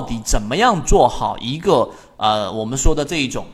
到底怎么样做好一个呃我们说的这一种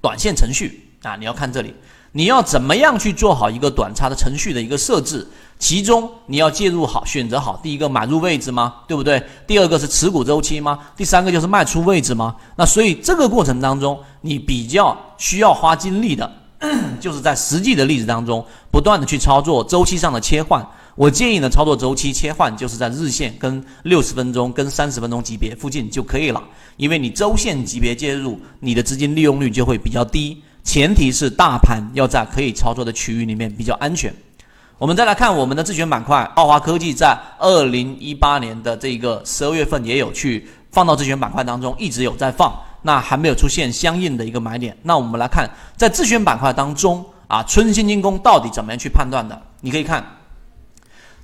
短线程序啊？你要看这里，你要怎么样去做好一个短差的程序的一个设置？其中你要介入好，选择好第一个买入位置吗？对不对？第二个是持股周期吗？第三个就是卖出位置吗？那所以这个过程当中，你比较需要花精力的，就是在实际的例子当中，不断的去操作周期上的切换。我建议呢，操作周期切换就是在日线跟六十分钟跟三十分钟级别附近就可以了，因为你周线级别介入，你的资金利用率就会比较低。前提是大盘要在可以操作的区域里面比较安全。我们再来看我们的自选板块，奥华科技在二零一八年的这个十二月份也有去放到自选板块当中，一直有在放，那还没有出现相应的一个买点。那我们来看在自选板块当中啊，春兴精工到底怎么样去判断的？你可以看。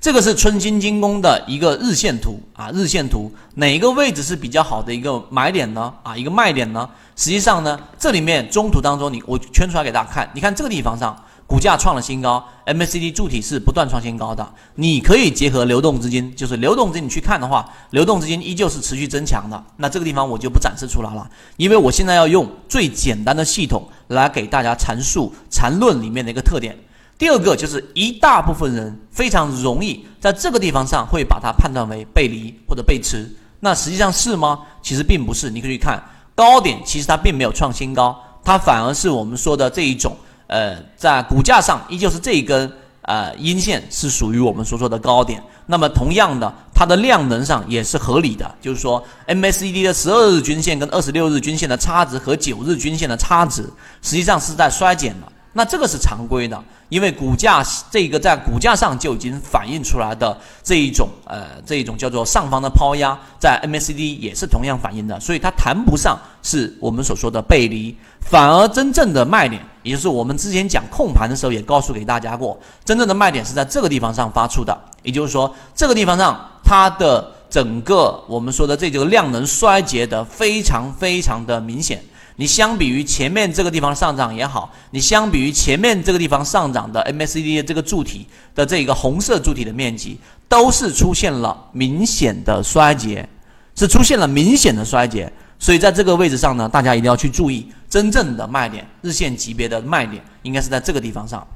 这个是春兴精工的一个日线图啊，日线图哪一个位置是比较好的一个买点呢？啊，一个卖点呢？实际上呢，这里面中途当中，你我圈出来给大家看，你看这个地方上，股价创了新高，MACD 柱体是不断创新高的，你可以结合流动资金，就是流动资金你去看的话，流动资金依旧是持续增强的。那这个地方我就不展示出来了，因为我现在要用最简单的系统来给大家阐述缠论里面的一个特点。第二个就是一大部分人非常容易在这个地方上会把它判断为背离或者背驰，那实际上是吗？其实并不是。你可以看高点，其实它并没有创新高，它反而是我们说的这一种，呃，在股价上依旧是这一根呃阴线是属于我们所说的高点。那么同样的，它的量能上也是合理的，就是说 MACD 的十二日均线跟二十六日均线的差值和九日均线的差值实际上是在衰减的。那这个是常规的，因为股价这个在股价上就已经反映出来的这一种呃这一种叫做上方的抛压，在 MACD 也是同样反映的，所以它谈不上是我们所说的背离，反而真正的卖点，也就是我们之前讲控盘的时候也告诉给大家过，真正的卖点是在这个地方上发出的，也就是说这个地方上它的整个我们说的这个量能衰竭的非常非常的明显。你相比于前面这个地方上涨也好，你相比于前面这个地方上涨的 MACD 的这个柱体的这个红色柱体的面积，都是出现了明显的衰竭，是出现了明显的衰竭。所以在这个位置上呢，大家一定要去注意，真正的卖点，日线级别的卖点应该是在这个地方上，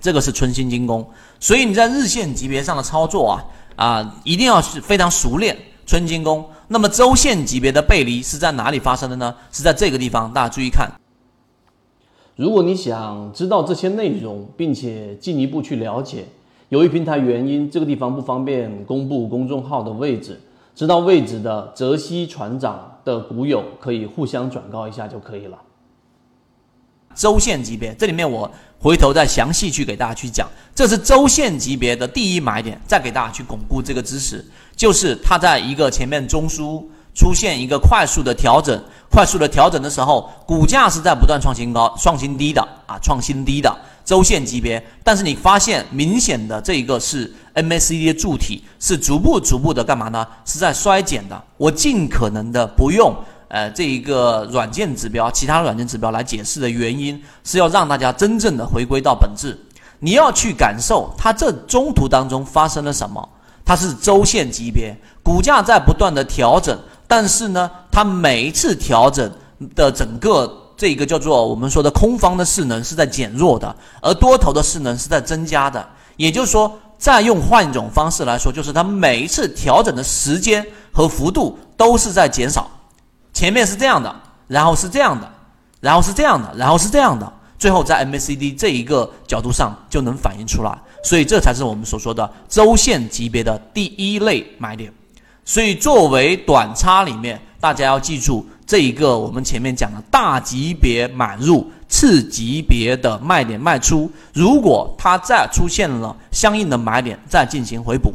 这个是春心精工。所以你在日线级别上的操作啊啊，一定要是非常熟练。春精工，那么周线级别的背离是在哪里发生的呢？是在这个地方，大家注意看。如果你想知道这些内容，并且进一步去了解，由于平台原因，这个地方不方便公布公众号的位置，知道位置的泽西船长的股友可以互相转告一下就可以了。周线级别，这里面我回头再详细去给大家去讲，这是周线级别的第一买点，再给大家去巩固这个知识，就是它在一个前面中枢出现一个快速的调整，快速的调整的时候，股价是在不断创新高、创新低的啊，创新低的周线级别，但是你发现明显的这一个是 MACD 的柱体是逐步逐步的干嘛呢？是在衰减的，我尽可能的不用。呃，这一个软件指标，其他软件指标来解释的原因，是要让大家真正的回归到本质。你要去感受它这中途当中发生了什么。它是周线级别，股价在不断的调整，但是呢，它每一次调整的整个这个叫做我们说的空方的势能是在减弱的，而多头的势能是在增加的。也就是说，再用换一种方式来说，就是它每一次调整的时间和幅度都是在减少。前面是这样的，然后是这样的，然后是这样的，然后是这样的，最后在 MACD 这一个角度上就能反映出来，所以这才是我们所说的周线级别的第一类买点。所以作为短差里面，大家要记住这一个我们前面讲的大级别买入，次级别的卖点卖出，如果它再出现了相应的买点，再进行回补。